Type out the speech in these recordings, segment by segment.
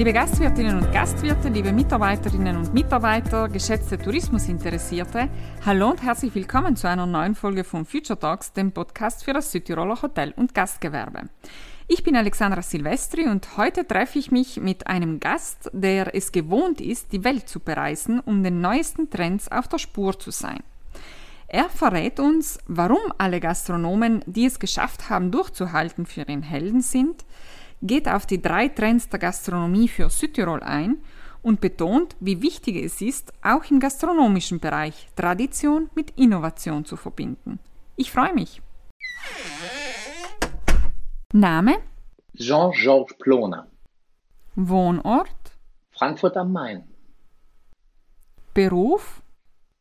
Liebe Gastwirtinnen und Gastwirte, liebe Mitarbeiterinnen und Mitarbeiter, geschätzte Tourismusinteressierte, hallo und herzlich willkommen zu einer neuen Folge von Future Talks, dem Podcast für das Südtiroler Hotel- und Gastgewerbe. Ich bin Alexandra Silvestri und heute treffe ich mich mit einem Gast, der es gewohnt ist, die Welt zu bereisen, um den neuesten Trends auf der Spur zu sein. Er verrät uns, warum alle Gastronomen, die es geschafft haben, durchzuhalten, für ihn Helden sind, geht auf die drei Trends der Gastronomie für Südtirol ein und betont, wie wichtig es ist, auch im gastronomischen Bereich Tradition mit Innovation zu verbinden. Ich freue mich. Name? Jean-Georges Ploner. Wohnort? Frankfurt am Main. Beruf?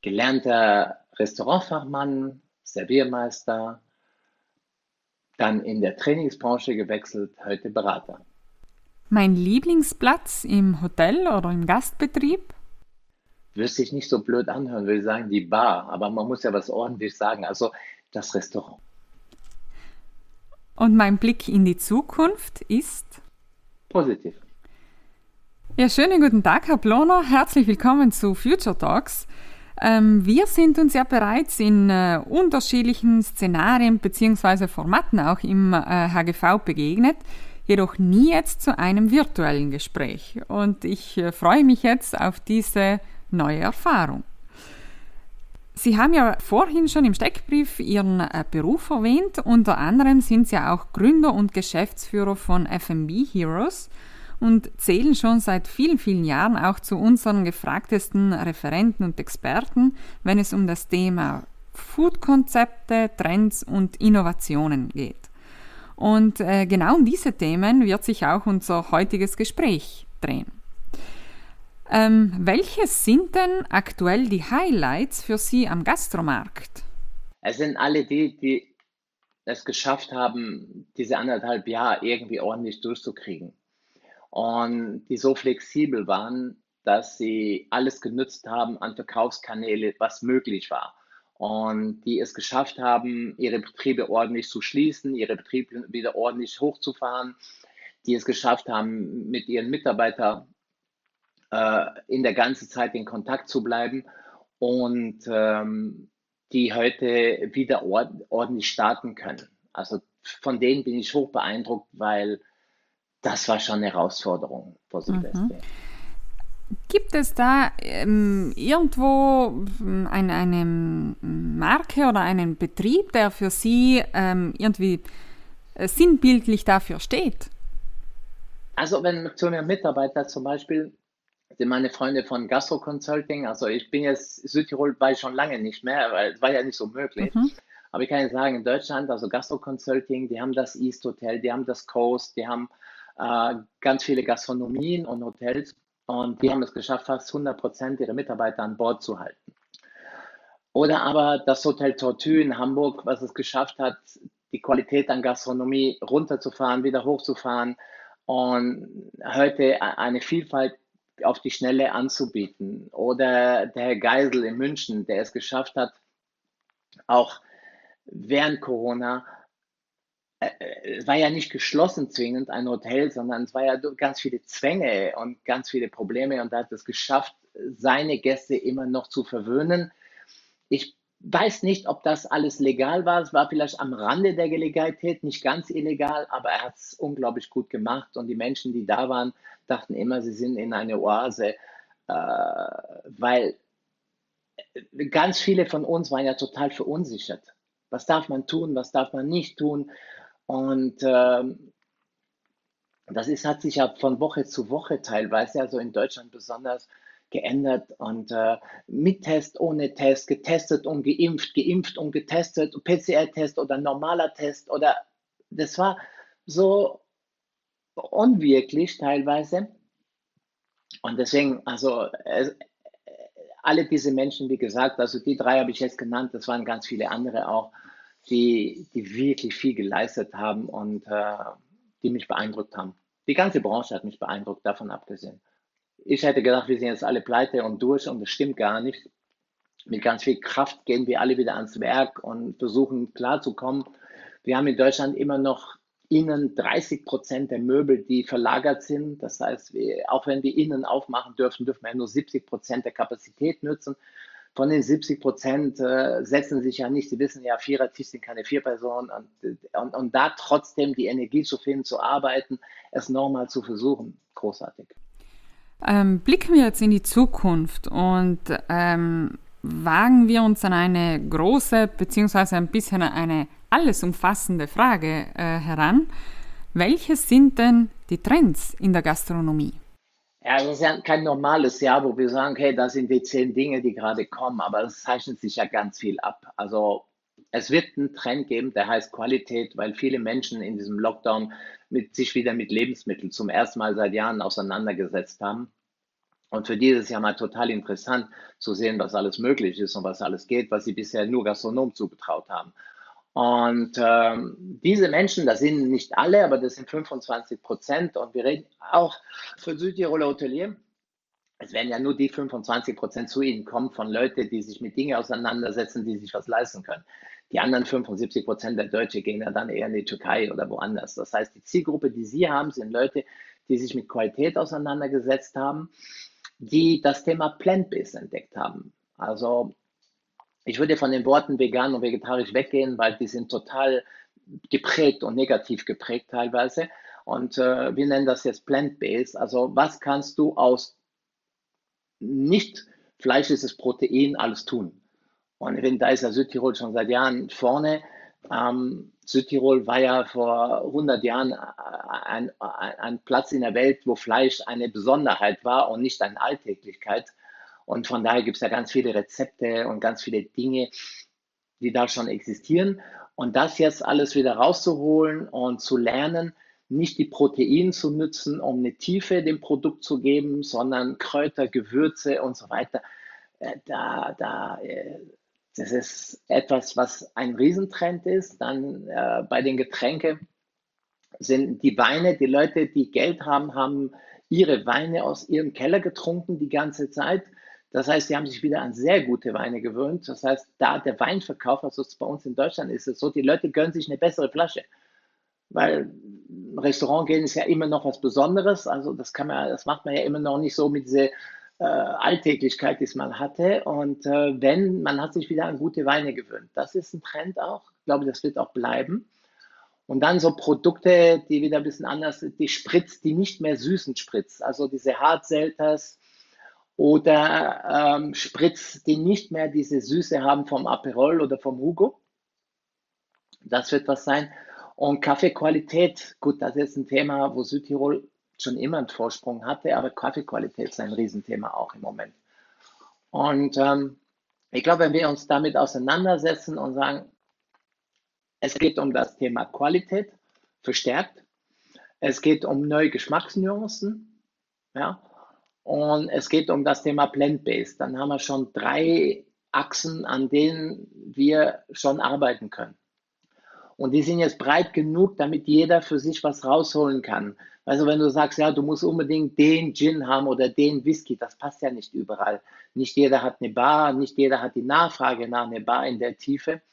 Gelernter Restaurantfachmann, Serviermeister, dann in der Trainingsbranche gewechselt, heute Berater. Mein Lieblingsplatz im Hotel oder im Gastbetrieb? Würde sich nicht so blöd anhören, würde ich sagen, die Bar, aber man muss ja was ordentlich sagen, also das Restaurant. Und mein Blick in die Zukunft ist? Positiv. Ja, schönen guten Tag, Herr Ploner. Herzlich willkommen zu Future Talks. Ähm, wir sind uns ja bereits in äh, unterschiedlichen Szenarien bzw. Formaten auch im äh, HGV begegnet, jedoch nie jetzt zu einem virtuellen Gespräch. Und ich äh, freue mich jetzt auf diese neue Erfahrung. Sie haben ja vorhin schon im Steckbrief Ihren äh, Beruf erwähnt. Unter anderem sind Sie auch Gründer und Geschäftsführer von FMB Heroes und zählen schon seit vielen, vielen Jahren auch zu unseren gefragtesten Referenten und Experten, wenn es um das Thema Food-Konzepte, Trends und Innovationen geht. Und äh, genau um diese Themen wird sich auch unser heutiges Gespräch drehen. Ähm, welche sind denn aktuell die Highlights für Sie am Gastromarkt? Es sind alle die, die es geschafft haben, diese anderthalb Jahre irgendwie ordentlich durchzukriegen und die so flexibel waren, dass sie alles genutzt haben an Verkaufskanäle, was möglich war. Und die es geschafft haben, ihre Betriebe ordentlich zu schließen, ihre Betriebe wieder ordentlich hochzufahren, die es geschafft haben, mit ihren Mitarbeitern äh, in der ganzen Zeit in Kontakt zu bleiben und ähm, die heute wieder ord ordentlich starten können. Also von denen bin ich hoch beeindruckt, weil das war schon eine Herausforderung vor Silvester. Mhm. Gibt es da ähm, irgendwo ähm, eine, eine, Marke oder einen Betrieb, der für Sie ähm, irgendwie äh, sinnbildlich dafür steht? Also wenn zu mir Mitarbeiter zum Beispiel sind meine Freunde von Gastro Consulting, also ich bin jetzt Südtirol war ich schon lange nicht mehr, weil es war ja nicht so möglich. Mhm. Aber ich kann jetzt sagen, in Deutschland, also Gastro Consulting, die haben das East Hotel, die haben das Coast, die haben äh, ganz viele Gastronomien und Hotels und die haben es geschafft, fast 100 Prozent ihrer Mitarbeiter an Bord zu halten. Oder aber das Hotel Tortue in Hamburg, was es geschafft hat, die Qualität an Gastronomie runterzufahren, wieder hochzufahren und heute eine Vielfalt auf die Schnelle anzubieten. Oder der Herr Geisel in München, der es geschafft hat, auch während Corona es war ja nicht geschlossen zwingend ein Hotel, sondern es war ja ganz viele Zwänge und ganz viele Probleme und er hat es geschafft, seine Gäste immer noch zu verwöhnen. Ich weiß nicht, ob das alles legal war. Es war vielleicht am Rande der Legalität, nicht ganz illegal, aber er hat es unglaublich gut gemacht und die Menschen, die da waren, dachten immer, sie sind in eine Oase, äh, weil ganz viele von uns waren ja total verunsichert. Was darf man tun, was darf man nicht tun? Und ähm, das ist, hat sich ja von Woche zu Woche teilweise, also in Deutschland besonders, geändert. Und äh, mit Test, ohne Test, getestet und geimpft, geimpft und getestet, PCR-Test oder normaler Test oder das war so unwirklich teilweise. Und deswegen, also äh, alle diese Menschen, wie gesagt, also die drei habe ich jetzt genannt, das waren ganz viele andere auch, die, die wirklich viel geleistet haben und äh, die mich beeindruckt haben. Die ganze Branche hat mich beeindruckt, davon abgesehen. Ich hätte gedacht, wir sind jetzt alle pleite und durch und das stimmt gar nicht. Mit ganz viel Kraft gehen wir alle wieder ans Werk und versuchen klarzukommen. Wir haben in Deutschland immer noch innen 30 Prozent der Möbel, die verlagert sind. Das heißt, wir, auch wenn wir innen aufmachen dürfen, dürfen wir nur 70 Prozent der Kapazität nutzen. Von den 70 Prozent äh, setzen sich ja nicht, Sie wissen ja, Vierertisch sind keine vier Personen und, und, und da trotzdem die Energie zu finden, zu arbeiten, es nochmal zu versuchen, großartig. Ähm, blicken wir jetzt in die Zukunft und ähm, wagen wir uns an eine große beziehungsweise ein bisschen eine alles umfassende Frage äh, heran. Welche sind denn die Trends in der Gastronomie? Ja, das ist ja kein normales Jahr, wo wir sagen, okay, das sind die zehn Dinge, die gerade kommen, aber es zeichnet sich ja ganz viel ab. Also es wird einen Trend geben, der heißt Qualität, weil viele Menschen in diesem Lockdown mit, sich wieder mit Lebensmitteln zum ersten Mal seit Jahren auseinandergesetzt haben. Und für die ist es ja mal total interessant zu sehen, was alles möglich ist und was alles geht, was sie bisher nur Gastronomen zugetraut haben. Und ähm, diese Menschen, das sind nicht alle, aber das sind 25 Prozent. Und wir reden auch für Südtiroler Hotelier. Es werden ja nur die 25 Prozent zu Ihnen kommen von Leuten, die sich mit Dingen auseinandersetzen, die sich was leisten können. Die anderen 75 Prozent der Deutschen gehen ja dann eher in die Türkei oder woanders. Das heißt, die Zielgruppe, die Sie haben, sind Leute, die sich mit Qualität auseinandergesetzt haben, die das Thema Plant-Based entdeckt haben. Also ich würde von den Worten vegan und vegetarisch weggehen, weil die sind total geprägt und negativ geprägt teilweise. Und äh, wir nennen das jetzt plant-based. Also was kannst du aus nicht fleischliches Protein alles tun? Und wenn, da ist ja Südtirol schon seit Jahren vorne. Ähm, Südtirol war ja vor 100 Jahren ein, ein, ein, Platz in der Welt, wo Fleisch eine Besonderheit war und nicht eine Alltäglichkeit. Und von daher gibt es ja ganz viele Rezepte und ganz viele Dinge, die da schon existieren. Und das jetzt alles wieder rauszuholen und zu lernen, nicht die Proteine zu nutzen, um eine Tiefe dem Produkt zu geben, sondern Kräuter, Gewürze und so weiter. Äh, da, da, äh, das ist etwas, was ein Riesentrend ist. Dann äh, bei den Getränken sind die Weine, die Leute, die Geld haben, haben ihre Weine aus ihrem Keller getrunken die ganze Zeit. Das heißt, sie haben sich wieder an sehr gute Weine gewöhnt. Das heißt, da der Weinverkauf, also bei uns in Deutschland ist es so, die Leute gönnen sich eine bessere Flasche. Weil Restaurant gehen ist ja immer noch was Besonderes. Also das kann man, das macht man ja immer noch nicht so mit dieser äh, Alltäglichkeit, die es mal hatte. Und äh, wenn, man hat sich wieder an gute Weine gewöhnt. Das ist ein Trend auch. Ich glaube, das wird auch bleiben. Und dann so Produkte, die wieder ein bisschen anders sind, die Spritz, die nicht mehr süßen Spritz. Also diese Hard Selters, oder ähm, Spritz, die nicht mehr diese Süße haben vom Aperol oder vom Hugo. Das wird was sein. Und Kaffeequalität, gut, das ist ein Thema, wo Südtirol schon immer einen Vorsprung hatte, aber Kaffeequalität ist ein Riesenthema auch im Moment. Und ähm, ich glaube, wenn wir uns damit auseinandersetzen und sagen, es geht um das Thema Qualität verstärkt, es geht um neue Geschmacksnuancen, ja, und es geht um das Thema Plant-Based. Dann haben wir schon drei Achsen, an denen wir schon arbeiten können. Und die sind jetzt breit genug, damit jeder für sich was rausholen kann. Also wenn du sagst, ja, du musst unbedingt den Gin haben oder den Whisky, das passt ja nicht überall. Nicht jeder hat eine Bar, nicht jeder hat die Nachfrage nach einer Bar in der Tiefe.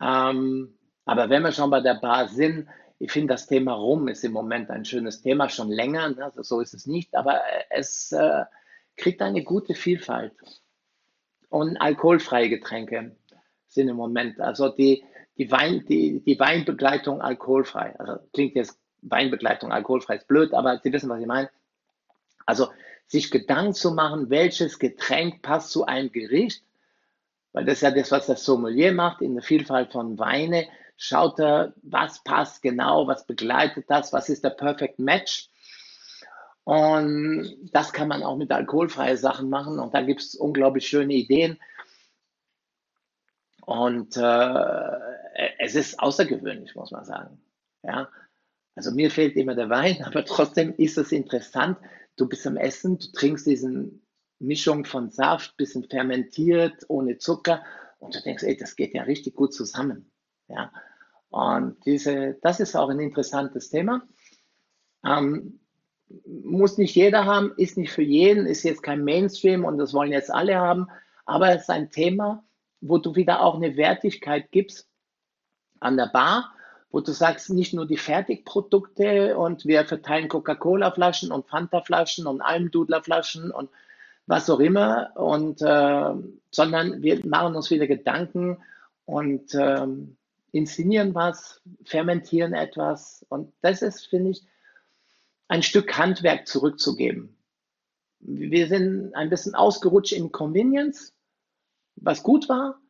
Ähm, aber wenn wir schon bei der Bar sind, ich finde, das Thema Rum ist im Moment ein schönes Thema, schon länger, ne? so ist es nicht, aber es äh, kriegt eine gute Vielfalt. Und alkoholfreie Getränke sind im Moment, also die, die, Wein, die, die Weinbegleitung alkoholfrei. Also klingt jetzt Weinbegleitung alkoholfrei ist blöd, aber Sie wissen, was ich meine. Also sich Gedanken zu machen, welches Getränk passt zu einem Gericht, weil das ist ja das, was das Sommelier macht, in der Vielfalt von Weine schaut er, was passt genau, was begleitet das, was ist der Perfect Match. Und das kann man auch mit alkoholfreien Sachen machen und da gibt es unglaublich schöne Ideen. Und äh, es ist außergewöhnlich, muss man sagen. Ja? Also mir fehlt immer der Wein, aber trotzdem ist es interessant. Du bist am Essen, du trinkst diese Mischung von Saft, bisschen fermentiert, ohne Zucker und du denkst, ey, das geht ja richtig gut zusammen. Ja? Und diese, das ist auch ein interessantes Thema. Ähm, muss nicht jeder haben, ist nicht für jeden, ist jetzt kein Mainstream und das wollen jetzt alle haben, aber es ist ein Thema, wo du wieder auch eine Wertigkeit gibst an der Bar, wo du sagst, nicht nur die Fertigprodukte und wir verteilen Coca-Cola-Flaschen und Fanta-Flaschen und Almdudler-Flaschen und was auch immer, und, äh, sondern wir machen uns wieder Gedanken und äh, inszenieren was, fermentieren etwas. Und das ist, finde ich, ein Stück Handwerk zurückzugeben. Wir sind ein bisschen ausgerutscht in Convenience, was gut war,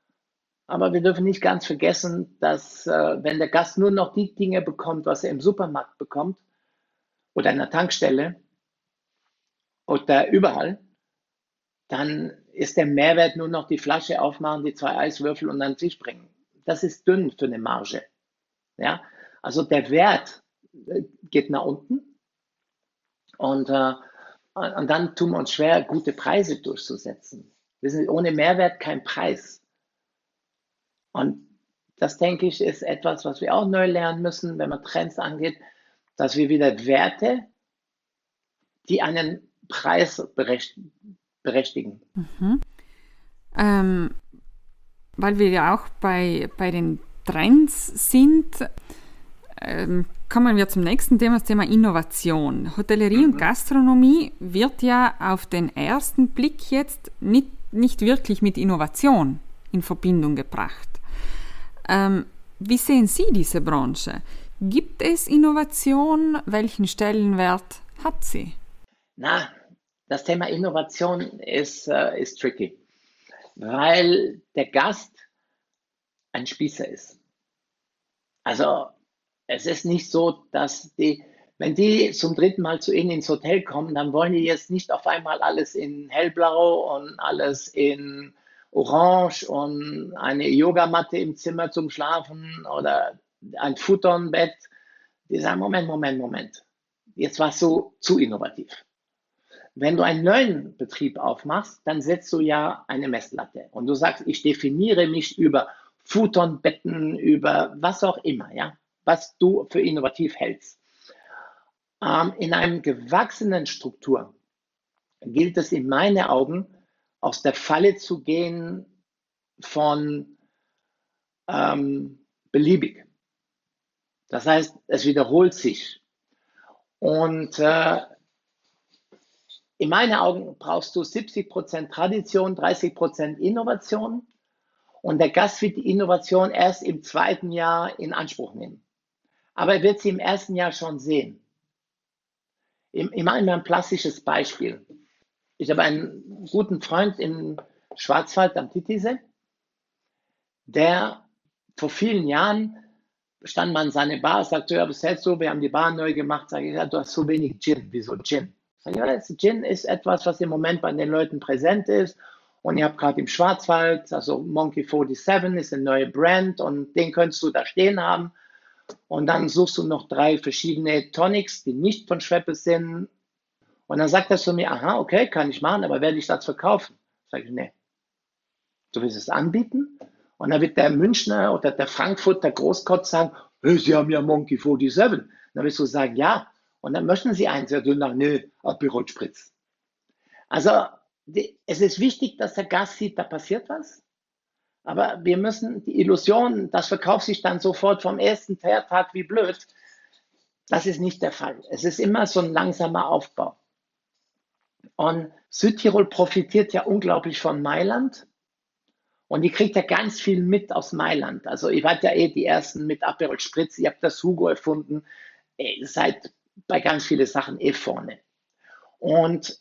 aber wir dürfen nicht ganz vergessen, dass äh, wenn der Gast nur noch die Dinge bekommt, was er im Supermarkt bekommt oder in der Tankstelle oder überall, dann ist der Mehrwert nur noch die Flasche aufmachen, die zwei Eiswürfel und an Tisch bringen. Das ist dünn für eine Marge. Ja? Also der Wert äh, geht nach unten und, äh, und dann tun wir uns schwer, gute Preise durchzusetzen. Wir sind ohne Mehrwert kein Preis. Und das, denke ich, ist etwas, was wir auch neu lernen müssen, wenn man Trends angeht, dass wir wieder Werte, die einen Preis berechtigen. Mhm. Ähm, weil wir ja auch bei, bei den Trends sind, ähm, kommen wir zum nächsten Thema, das Thema Innovation. Hotellerie mhm. und Gastronomie wird ja auf den ersten Blick jetzt nicht, nicht wirklich mit Innovation in Verbindung gebracht. Ähm, wie sehen Sie diese Branche? Gibt es Innovation? Welchen Stellenwert hat sie? Na, das Thema Innovation ist, äh, ist tricky, weil der Gast ein Spießer ist. Also es ist nicht so, dass die, wenn die zum dritten Mal zu Ihnen ins Hotel kommen, dann wollen die jetzt nicht auf einmal alles in hellblau und alles in orange und eine Yogamatte im Zimmer zum Schlafen oder ein Futternbett. Die sagen, Moment, Moment, Moment. Jetzt warst du zu innovativ. Wenn du einen neuen Betrieb aufmachst, dann setzt du ja eine Messlatte und du sagst, ich definiere mich über Futternbetten, über was auch immer, ja, was du für innovativ hältst. Ähm, in einem gewachsenen Struktur gilt es in meinen Augen, aus der Falle zu gehen von ähm, beliebig. Das heißt, es wiederholt sich. Und äh, in meinen Augen brauchst du 70% Tradition, 30% Innovation. Und der Gast wird die Innovation erst im zweiten Jahr in Anspruch nehmen. Aber er wird sie im ersten Jahr schon sehen. Ich mache immer ein plastisches Beispiel. Ich habe einen guten Freund im Schwarzwald am Titisee, der vor vielen Jahren stand man in seine Bar, sagte, ja, was hältst du? Wir haben die Bar neu gemacht. Sage ich, ja, du hast so wenig Gin. Wieso Gin? Sag ja, Gin ist etwas, was im Moment bei den Leuten präsent ist. Und ihr habt gerade im Schwarzwald, also Monkey 47 ist eine neue Brand und den könntest du da stehen haben. Und dann suchst du noch drei verschiedene Tonics, die nicht von Schweppe sind und dann sagt er zu mir, aha, okay, kann ich machen, aber werde ich das verkaufen? Sage ich, nee. Du willst es anbieten? Und dann wird der Münchner oder der Frankfurter Großkotz sagen, hey, Sie haben ja Monkey 47. Dann wirst du sagen, ja. Und dann möchten Sie eins. Ja, du sagst, nee, Aperol Spritz. Also, die, es ist wichtig, dass der Gast sieht, da passiert was. Aber wir müssen die Illusion, das verkauft sich dann sofort vom ersten Tag wie blöd. Das ist nicht der Fall. Es ist immer so ein langsamer Aufbau. Und Südtirol profitiert ja unglaublich von Mailand. Und die kriegt ja ganz viel mit aus Mailand. Also ihr wart ja eh die Ersten mit Aperol Spritz, ihr habt das Hugo erfunden, ihr seid bei ganz vielen Sachen eh vorne. Und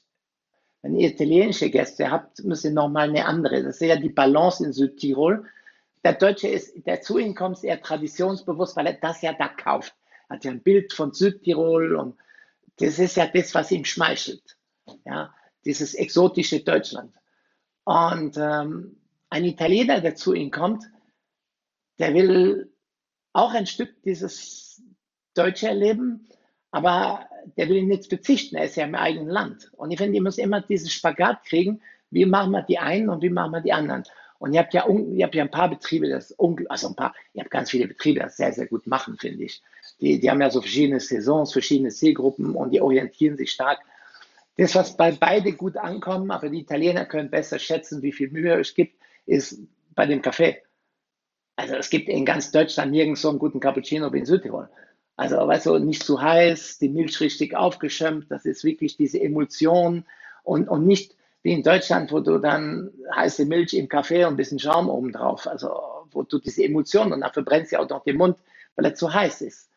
wenn ihr italienische Gäste habt, müsst ihr nochmal eine andere. Das ist ja die Balance in Südtirol. Der Deutsche ist, der zu Ihnen kommt, ist eher traditionsbewusst, weil er das ja da kauft. Hat ja ein Bild von Südtirol und das ist ja das, was ihm schmeichelt ja, dieses exotische Deutschland. Und ähm, ein Italiener, der zu ihm kommt, der will auch ein Stück dieses Deutsche erleben, aber der will nicht verzichten, er ist ja im eigenen Land. Und ich finde, ihr müsst immer diesen Spagat kriegen, wie machen wir die einen und wie machen wir die anderen. Und ihr habt ja, ihr habt ja ein paar Betriebe, das also ein paar, ihr habt ganz viele Betriebe, das sehr, sehr gut machen, finde ich. Die, die haben ja so verschiedene Saisons, verschiedene Zielgruppen und die orientieren sich stark das, was bei beide gut ankommt, aber die Italiener können besser schätzen, wie viel Mühe es gibt, ist bei dem Kaffee. Also es gibt in ganz Deutschland nirgends so einen guten Cappuccino wie in Südtirol. Also, weißt du, nicht zu heiß, die Milch richtig aufgeschäumt, das ist wirklich diese Emulsion und, und nicht wie in Deutschland, wo du dann heiße Milch im Kaffee und ein bisschen Schaum oben drauf, also wo du diese Emulsion und dafür brennt sie auch noch den Mund, weil er zu heiß ist.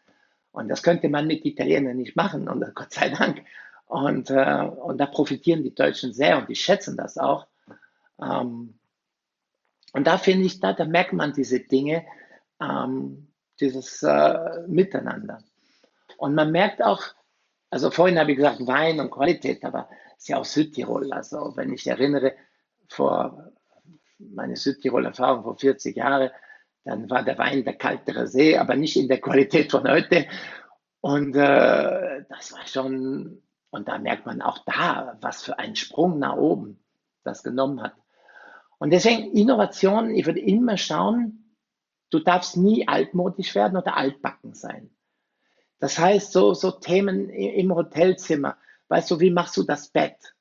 Und das könnte man mit Italienern nicht machen, und Gott sei Dank. Und, äh, und da profitieren die Deutschen sehr und die schätzen das auch. Ähm, und da finde ich, da, da merkt man diese Dinge, ähm, dieses äh, Miteinander. Und man merkt auch, also vorhin habe ich gesagt Wein und Qualität, aber es ist ja auch Südtirol. Also wenn ich erinnere, vor meine Südtirol-Erfahrung vor 40 Jahren, dann war der Wein der kaltere See, aber nicht in der Qualität von heute. Und äh, das war schon, und da merkt man auch da, was für ein Sprung nach oben das genommen hat. Und deswegen Innovation, ich würde immer schauen, du darfst nie altmodisch werden oder altbacken sein. Das heißt, so, so Themen im Hotelzimmer, weißt du, wie machst du das Bett?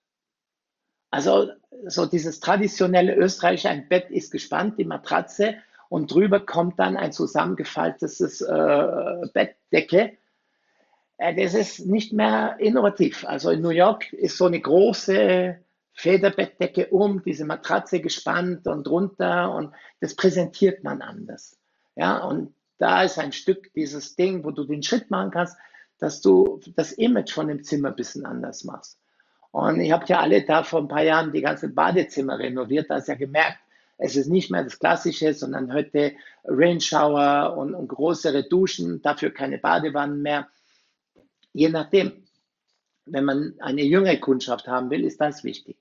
Also so dieses traditionelle österreichische, ein Bett ist gespannt, die Matratze und drüber kommt dann ein zusammengefaltetes äh, Bettdecke. Äh, das ist nicht mehr innovativ. Also in New York ist so eine große Federbettdecke um, diese Matratze gespannt und runter und das präsentiert man anders. Ja, und da ist ein Stück dieses Ding, wo du den Schritt machen kannst, dass du das Image von dem Zimmer ein bisschen anders machst. Und ich habe ja alle da vor ein paar Jahren die ganzen Badezimmer renoviert, da hast ja gemerkt, es ist nicht mehr das Klassische, sondern heute Rain-Shower und, und größere Duschen, dafür keine Badewannen mehr. Je nachdem, wenn man eine jüngere Kundschaft haben will, ist das wichtig.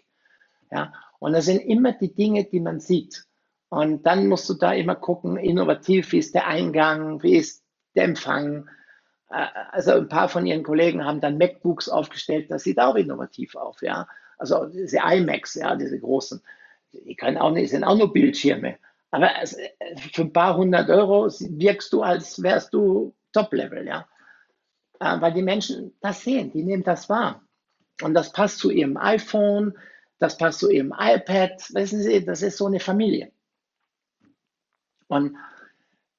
Ja? Und das sind immer die Dinge, die man sieht. Und dann musst du da immer gucken, innovativ, wie ist der Eingang, wie ist der Empfang. Äh, also ein paar von ihren Kollegen haben dann MacBooks aufgestellt, das sieht auch innovativ auf, ja. Also diese iMacs, ja, diese großen, die können auch nicht, sind auch nur Bildschirme. Aber für ein paar hundert Euro wirkst du, als wärst du Top-Level, ja. Äh, weil die Menschen das sehen, die nehmen das wahr. Und das passt zu ihrem iPhone, das passt zu ihrem iPad. Wissen Sie, das ist so eine Familie. Und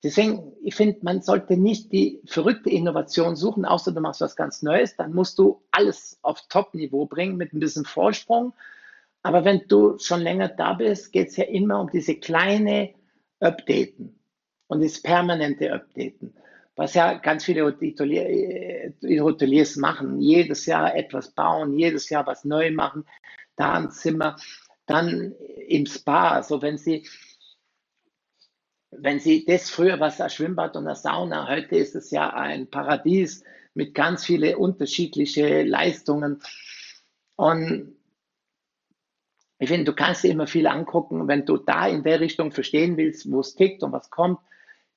deswegen, ich finde, man sollte nicht die verrückte Innovation suchen, außer du machst was ganz Neues. Dann musst du alles auf Top-Niveau bringen mit ein bisschen Vorsprung. Aber wenn du schon länger da bist, geht es ja immer um diese kleine Updaten und das permanente Updaten was ja ganz viele äh, Hoteliers machen, jedes Jahr etwas bauen, jedes Jahr was neu machen, da ein Zimmer, dann im Spa, so wenn Sie, wenn Sie das früher war es ein Schwimmbad und eine Sauna, heute ist es ja ein Paradies mit ganz vielen unterschiedlichen Leistungen und ich finde, du kannst dir immer viel angucken, wenn du da in der Richtung verstehen willst, wo es tickt und was kommt,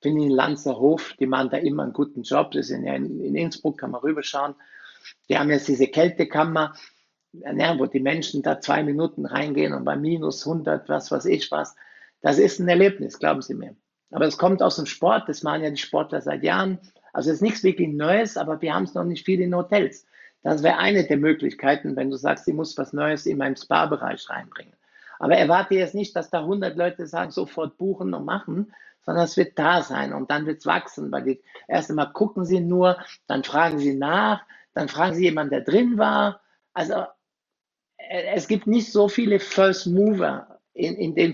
finde ich in Lanzerhof, die machen da immer einen guten Job. Das sind ja in, in Innsbruck, kann man rüberschauen. Die haben jetzt diese Kältekammer, ja, wo die Menschen da zwei Minuten reingehen und bei minus 100, was weiß ich was. Das ist ein Erlebnis, glauben Sie mir. Aber es kommt aus dem Sport, das machen ja die Sportler seit Jahren. Also es ist nichts wirklich Neues, aber wir haben es noch nicht viel in Hotels. Das wäre eine der Möglichkeiten, wenn du sagst, ich muss was Neues in meinem Spa-Bereich reinbringen. Aber erwarte jetzt nicht, dass da 100 Leute sagen, sofort buchen und machen, sondern es wird da sein und dann wird es wachsen, weil die erst einmal gucken sie nur, dann fragen sie nach, dann fragen sie jemanden, der drin war. Also äh, es gibt nicht so viele First Mover in, in den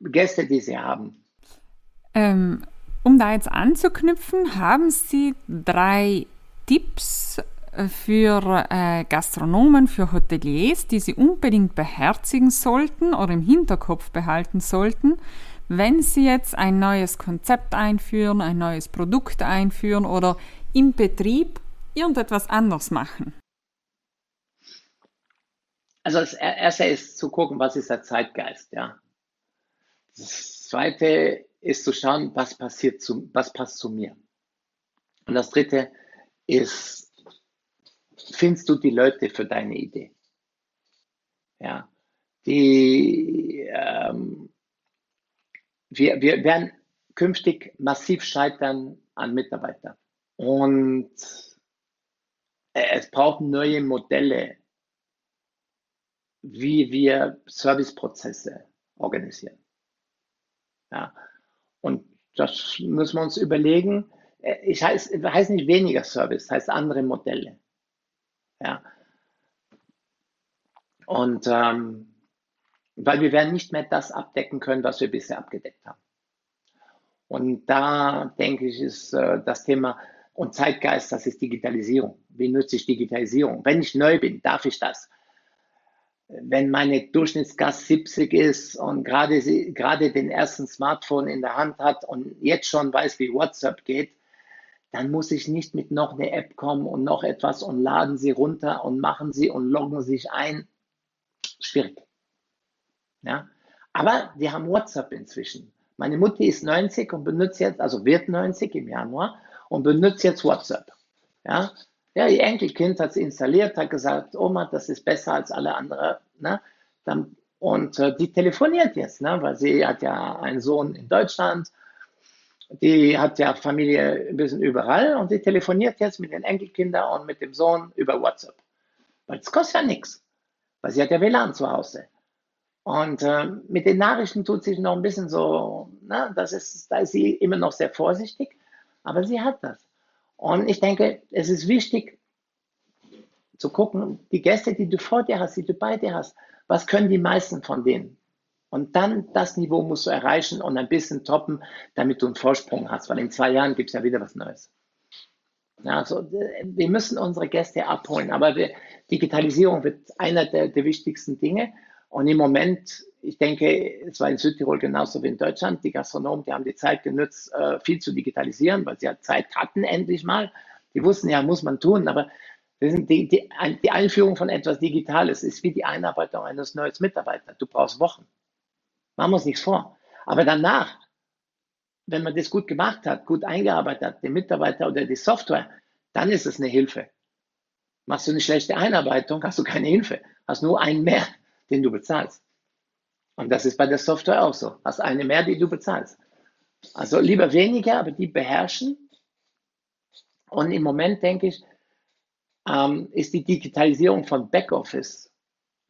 Gäste, die sie haben. Ähm, um da jetzt anzuknüpfen, haben Sie drei Tipps äh, für äh, Gastronomen, für Hoteliers, die Sie unbedingt beherzigen sollten oder im Hinterkopf behalten sollten, wenn Sie jetzt ein neues Konzept einführen, ein neues Produkt einführen oder im Betrieb irgendetwas anders machen? Also das Erste ist zu gucken, was ist der Zeitgeist, ja. Das Zweite ist zu schauen, was passiert zu, was passt zu mir. Und das Dritte ist, findest du die Leute für deine Idee? Ja, die ähm, wir, wir werden künftig massiv scheitern an Mitarbeitern. Und es braucht neue Modelle, wie wir Serviceprozesse organisieren. Ja. Das müssen wir uns überlegen. Äh, ich heiße heißt nicht weniger Service, heißt andere Modelle. Ja. Und ähm, weil wir werden nicht mehr das abdecken können, was wir bisher abgedeckt haben. Und da denke ich, ist äh, das Thema und Zeitgeist, das ist Digitalisierung. Wie nutze ich Digitalisierung? Wenn ich neu bin, darf ich das? Wenn meine Durchschnittsgast 70 ist und gerade, gerade den ersten Smartphone in der Hand hat und jetzt schon weiß, wie WhatsApp geht, dann muss ich nicht mit noch eine App kommen und noch etwas und laden sie runter und machen sie und loggen sich ein. Schwierig. Ja? Aber wir haben WhatsApp inzwischen. Meine Mutter ist 90 und benutzt jetzt, also wird 90 im Januar und benutzt jetzt WhatsApp. Ja, ja ihr Enkelkind hat es installiert, hat gesagt, Oma, das ist besser als alle anderen. Ne? Dann, und äh, die telefoniert jetzt, ne? weil sie hat ja einen Sohn in Deutschland, die hat ja Familie ein bisschen überall und die telefoniert jetzt mit den Enkelkindern und mit dem Sohn über WhatsApp. Weil es kostet ja nichts, weil sie hat ja WLAN zu Hause. Und äh, mit den Nachrichten tut sich noch ein bisschen so, ne, das ist, da ist sie immer noch sehr vorsichtig, aber sie hat das. Und ich denke, es ist wichtig zu gucken, die Gäste, die du vor dir hast, die du bei dir hast, was können die meisten von denen? Und dann das Niveau musst du erreichen und ein bisschen toppen, damit du einen Vorsprung hast, weil in zwei Jahren gibt es ja wieder was Neues. Also wir müssen unsere Gäste abholen, aber wir, Digitalisierung wird einer der, der wichtigsten Dinge. Und im Moment, ich denke, es war in Südtirol genauso wie in Deutschland, die Gastronomen, die haben die Zeit genutzt, äh, viel zu digitalisieren, weil sie ja Zeit hatten endlich mal. Die wussten ja, muss man tun, aber die, die, die Einführung von etwas Digitales ist wie die Einarbeitung eines neuen Mitarbeiters. Du brauchst Wochen. Machen wir uns nichts vor. Aber danach, wenn man das gut gemacht hat, gut eingearbeitet hat, den Mitarbeiter oder die Software, dann ist es eine Hilfe. Machst du eine schlechte Einarbeitung, hast du keine Hilfe, hast nur einen mehr den du bezahlst. Und das ist bei der Software auch so. Hast eine mehr, die du bezahlst. Also lieber weniger, aber die beherrschen. Und im Moment denke ich, ähm, ist die Digitalisierung von Backoffice,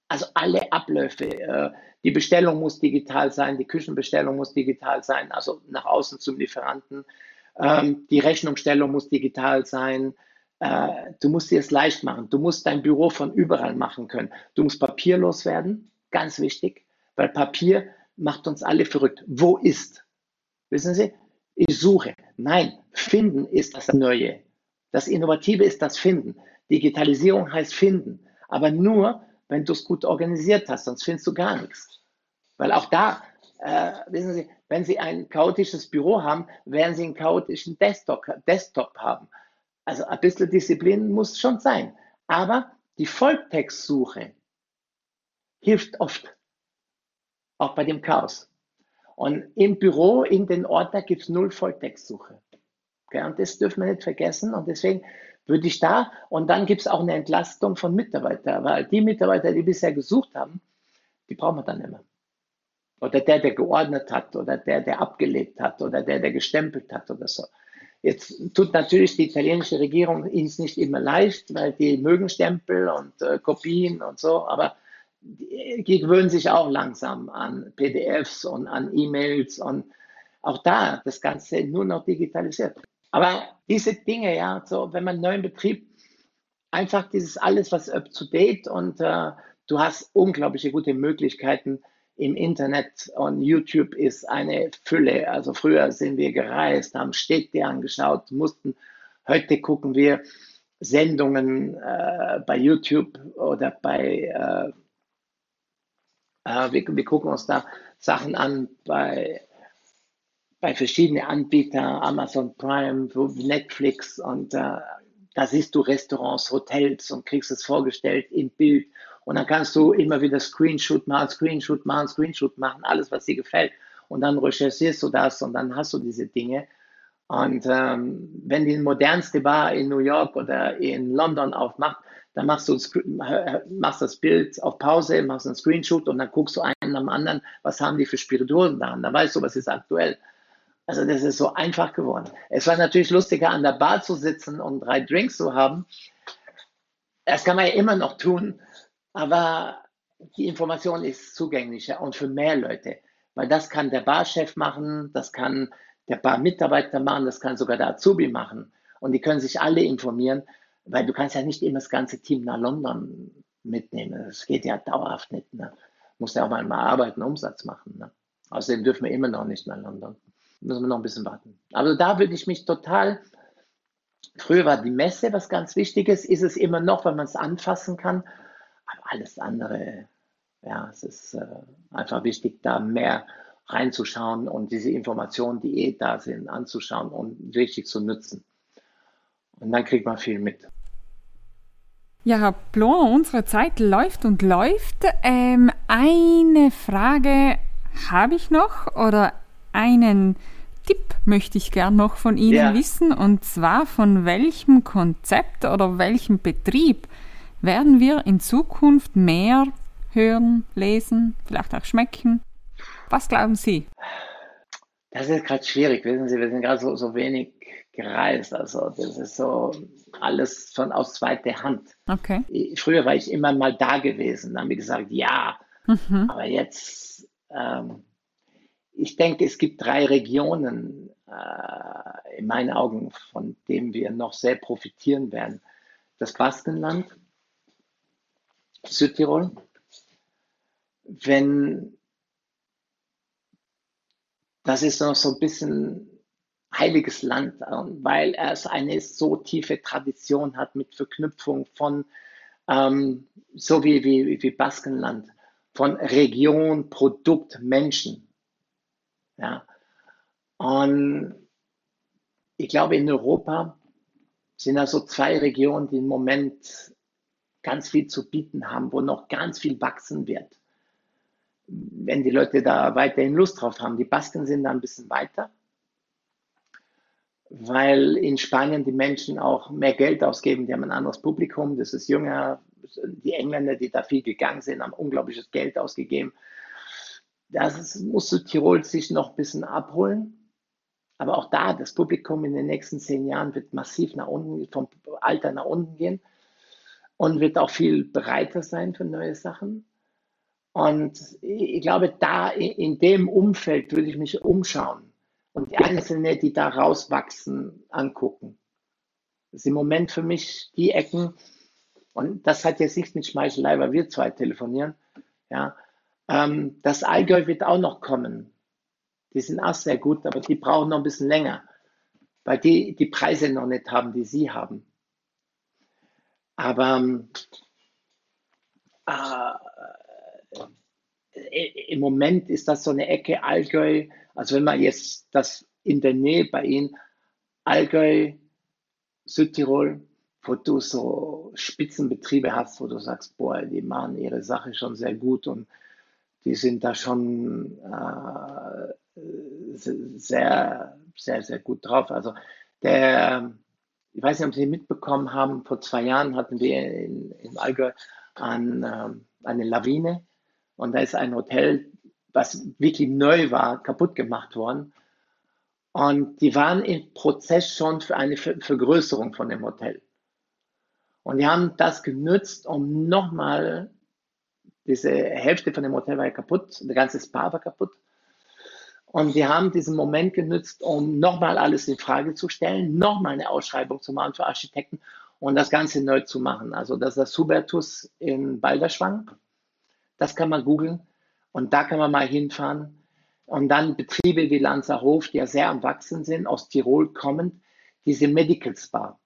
also alle Abläufe, äh, die Bestellung muss digital sein, die Küchenbestellung muss digital sein, also nach außen zum Lieferanten, ähm, die Rechnungsstellung muss digital sein, äh, du musst dir es leicht machen. Du musst dein Büro von überall machen können. Du musst papierlos werden, ganz wichtig, weil Papier macht uns alle verrückt. Wo ist? Wissen Sie? Ich suche. Nein, finden ist das Neue. Das Innovative ist das Finden. Digitalisierung heißt finden. Aber nur, wenn du es gut organisiert hast, sonst findest du gar nichts. Weil auch da, äh, wissen Sie, wenn Sie ein chaotisches Büro haben, werden Sie einen chaotischen Desktop, Desktop haben. Also ein bisschen Disziplin muss schon sein. Aber die Volltextsuche hilft oft, auch bei dem Chaos. Und im Büro, in den Ordner gibt es null Volltextsuche. Und das dürfen wir nicht vergessen. Und deswegen würde ich da, und dann gibt es auch eine Entlastung von Mitarbeitern, weil die Mitarbeiter, die bisher gesucht haben, die brauchen wir dann mehr. Oder der, der geordnet hat, oder der, der abgelegt hat, oder der, der gestempelt hat oder so. Jetzt tut natürlich die italienische Regierung es nicht immer leicht, weil die mögen Stempel und äh, Kopien und so, aber die, die gewöhnen sich auch langsam an PDFs und an E-Mails und auch da das Ganze nur noch digitalisiert. Aber diese Dinge, ja, so wenn man einen neuen Betrieb, einfach dieses alles, was up to date und äh, du hast unglaubliche gute Möglichkeiten, im Internet und YouTube ist eine Fülle. Also früher sind wir gereist, haben Städte angeschaut, mussten, heute gucken wir Sendungen äh, bei YouTube oder bei, äh, äh, wir, wir, gucken uns da Sachen an bei, bei verschiedenen Anbietern, Amazon Prime, Netflix und äh, da siehst du Restaurants, Hotels und kriegst es vorgestellt im Bild und dann kannst du immer wieder Screenshot machen, Screenshot machen, Screenshot machen, alles, was dir gefällt. Und dann recherchierst du das und dann hast du diese Dinge. Und ähm, wenn die modernste Bar in New York oder in London aufmacht, dann machst du machst das Bild auf Pause, machst einen Screenshot und dann guckst du einen am anderen, was haben die für Spirituosen da. Dann weißt du, was ist aktuell. Also das ist so einfach geworden. Es war natürlich lustiger, an der Bar zu sitzen und drei Drinks zu haben. Das kann man ja immer noch tun, aber die Information ist zugänglicher und für mehr Leute, weil das kann der Barchef machen, das kann der paar Mitarbeiter machen, das kann sogar der Azubi machen. Und die können sich alle informieren, weil du kannst ja nicht immer das ganze Team nach London mitnehmen. Das geht ja dauerhaft nicht. Ne? Muss ja auch mal arbeiten, Umsatz machen. Ne? Außerdem dürfen wir immer noch nicht nach London. Müssen wir noch ein bisschen warten. Also da würde ich mich total. Früher war die Messe was ganz Wichtiges, ist es immer noch, weil man es anfassen kann. Alles andere, ja, es ist äh, einfach wichtig, da mehr reinzuschauen und diese Informationen, die eh da sind, anzuschauen und richtig zu nutzen. Und dann kriegt man viel mit. Ja, Herr Bloner, unsere Zeit läuft und läuft. Ähm, eine Frage habe ich noch oder einen Tipp möchte ich gern noch von Ihnen ja. wissen und zwar von welchem Konzept oder welchem Betrieb werden wir in Zukunft mehr hören, lesen, vielleicht auch schmecken? Was glauben Sie? Das ist gerade schwierig, wissen Sie, wir sind gerade so, so wenig gereist. Also das ist so alles von aus zweiter Hand. Okay. Früher war ich immer mal da gewesen, dann haben wir gesagt, ja, mhm. aber jetzt, ähm, ich denke, es gibt drei Regionen äh, in meinen Augen, von denen wir noch sehr profitieren werden. Das Baskenland, Südtirol. Wenn das ist noch so ein bisschen heiliges Land, weil es eine so tiefe Tradition hat mit Verknüpfung von, ähm, so wie, wie, wie Baskenland, von Region, Produkt, Menschen. Ja. Und ich glaube, in Europa sind da so zwei Regionen, die im Moment ganz viel zu bieten haben, wo noch ganz viel wachsen wird wenn die Leute da weiterhin Lust drauf haben. Die Basken sind da ein bisschen weiter, weil in Spanien die Menschen auch mehr Geld ausgeben. Die haben ein anderes Publikum, das ist jünger. Die Engländer, die da viel gegangen sind, haben unglaubliches Geld ausgegeben. Das muss Tirol sich noch ein bisschen abholen. Aber auch da, das Publikum in den nächsten zehn Jahren wird massiv nach unten, vom Alter nach unten gehen und wird auch viel bereiter sein für neue Sachen. Und ich glaube, da in dem Umfeld würde ich mich umschauen und die Einzelnen, die da rauswachsen, angucken. Das ist im Moment für mich die Ecken, und das hat jetzt nichts mit Schmeichelei, weil wir zwei telefonieren. Ja, ähm, das Allgäu wird auch noch kommen. Die sind auch sehr gut, aber die brauchen noch ein bisschen länger, weil die die Preise noch nicht haben, die sie haben. Aber äh, äh, im Moment ist das so eine Ecke Allgäu, also wenn man jetzt das in der Nähe bei Ihnen, Allgäu, Südtirol, wo du so Spitzenbetriebe hast, wo du sagst, boah, die machen ihre Sache schon sehr gut und die sind da schon äh, sehr, sehr, sehr gut drauf. Also der, ich weiß nicht, ob Sie mitbekommen haben, vor zwei Jahren hatten wir in, im Allgäu an, äh, eine Lawine und da ist ein Hotel, was wirklich neu war, kaputt gemacht worden. Und die waren im Prozess schon für eine Vergrößerung von dem Hotel. Und die haben das genutzt, um nochmal, diese Hälfte von dem Hotel war ja kaputt, der ganze Spa war kaputt. Und die haben diesen Moment genutzt, um nochmal alles in Frage zu stellen, nochmal eine Ausschreibung zu machen für Architekten und das Ganze neu zu machen. Also das ist das Hubertus in Balderschwang. Das kann man googeln und da kann man mal hinfahren. Und dann Betriebe wie Lanzerhof, die ja sehr am Wachsen sind, aus Tirol kommend, diese Medical Spa.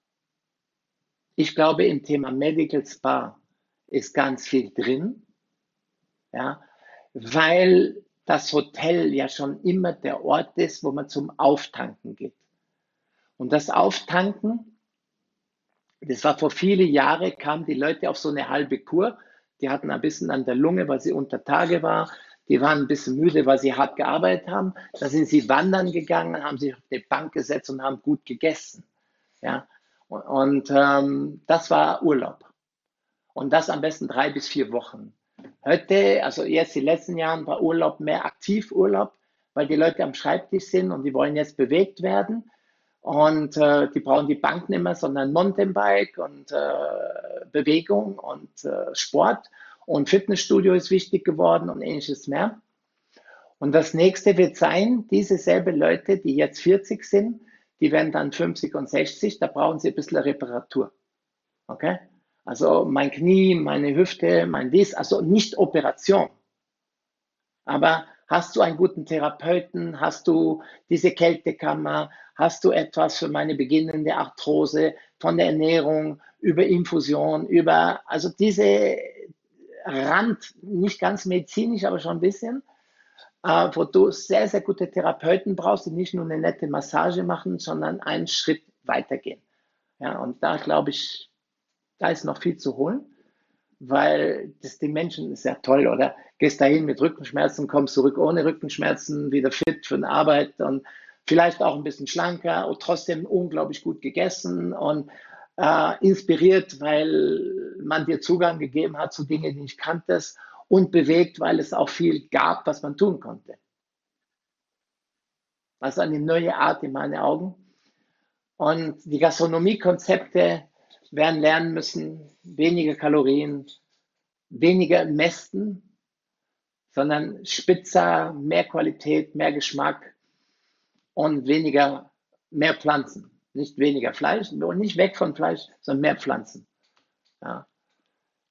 Ich glaube, im Thema Medical Spa ist ganz viel drin, ja, weil das Hotel ja schon immer der Ort ist, wo man zum Auftanken geht. Und das Auftanken, das war vor viele Jahre, kamen die Leute auf so eine halbe Kur die hatten ein bisschen an der Lunge, weil sie unter Tage war. Die waren ein bisschen müde, weil sie hart gearbeitet haben. Da sind sie wandern gegangen, haben sich auf die Bank gesetzt und haben gut gegessen. Ja? Und, und ähm, das war Urlaub. Und das am besten drei bis vier Wochen. Heute, also jetzt die letzten Jahre, war Urlaub mehr Aktivurlaub, weil die Leute am Schreibtisch sind und die wollen jetzt bewegt werden. Und äh, die brauchen die Bank nicht mehr, sondern Mountainbike und äh, Bewegung und äh, Sport. Und Fitnessstudio ist wichtig geworden und ähnliches mehr. Und das nächste wird sein, diese selbe Leute, die jetzt 40 sind, die werden dann 50 und 60, da brauchen sie ein bisschen Reparatur. Okay? Also mein Knie, meine Hüfte, mein dies, also nicht Operation. Aber hast du einen guten Therapeuten? Hast du diese Kältekammer? Hast du etwas für meine beginnende Arthrose von der Ernährung über Infusion, über, also diese Rand, nicht ganz medizinisch, aber schon ein bisschen, äh, wo du sehr, sehr gute Therapeuten brauchst, die nicht nur eine nette Massage machen, sondern einen Schritt weitergehen. Ja, und da glaube ich, da ist noch viel zu holen, weil das den Menschen ist ja toll, oder? Gehst dahin mit Rückenschmerzen, kommst zurück ohne Rückenschmerzen, wieder fit für die Arbeit und vielleicht auch ein bisschen schlanker und trotzdem unglaublich gut gegessen und äh, inspiriert, weil man dir Zugang gegeben hat zu Dingen, die ich kannte und bewegt, weil es auch viel gab, was man tun konnte. Also eine neue Art in meinen Augen. Und die Gastronomiekonzepte werden lernen müssen, weniger Kalorien, weniger Mästen, sondern spitzer, mehr Qualität, mehr Geschmack und weniger, mehr Pflanzen. Nicht weniger Fleisch und nicht weg von Fleisch, sondern mehr Pflanzen. Ja.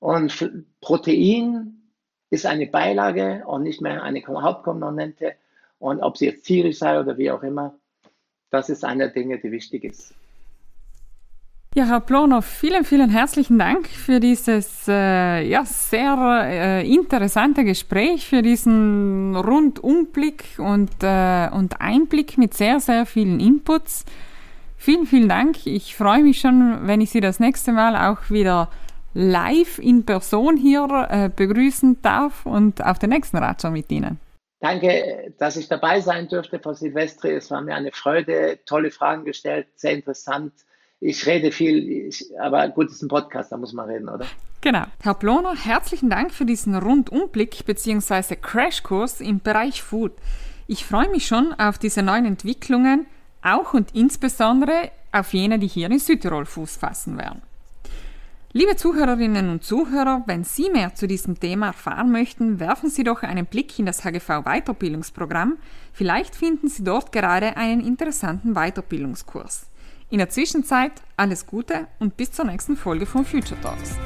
Und Protein ist eine Beilage und nicht mehr eine Hauptkomponente. Und ob sie jetzt tierisch sei oder wie auch immer, das ist eine der Dinge, die wichtig ist. Ja, Herr Plonow, vielen, vielen herzlichen Dank für dieses äh, ja, sehr äh, interessante Gespräch, für diesen Rundumblick und, äh, und Einblick mit sehr, sehr vielen Inputs. Vielen, vielen Dank. Ich freue mich schon, wenn ich Sie das nächste Mal auch wieder live in Person hier äh, begrüßen darf und auf den nächsten Ratscher mit Ihnen. Danke, dass ich dabei sein durfte, Frau Silvestri. Es war mir eine Freude, tolle Fragen gestellt, sehr interessant. Ich rede viel, ich, aber gut, es ist ein Podcast, da muss man reden, oder? Genau. Herr Ploner, herzlichen Dank für diesen Rundumblick bzw. Crashkurs im Bereich Food. Ich freue mich schon auf diese neuen Entwicklungen, auch und insbesondere auf jene, die hier in Südtirol Fuß fassen werden. Liebe Zuhörerinnen und Zuhörer, wenn Sie mehr zu diesem Thema erfahren möchten, werfen Sie doch einen Blick in das HGV Weiterbildungsprogramm. Vielleicht finden Sie dort gerade einen interessanten Weiterbildungskurs. In der Zwischenzeit alles Gute und bis zur nächsten Folge von Future Talks.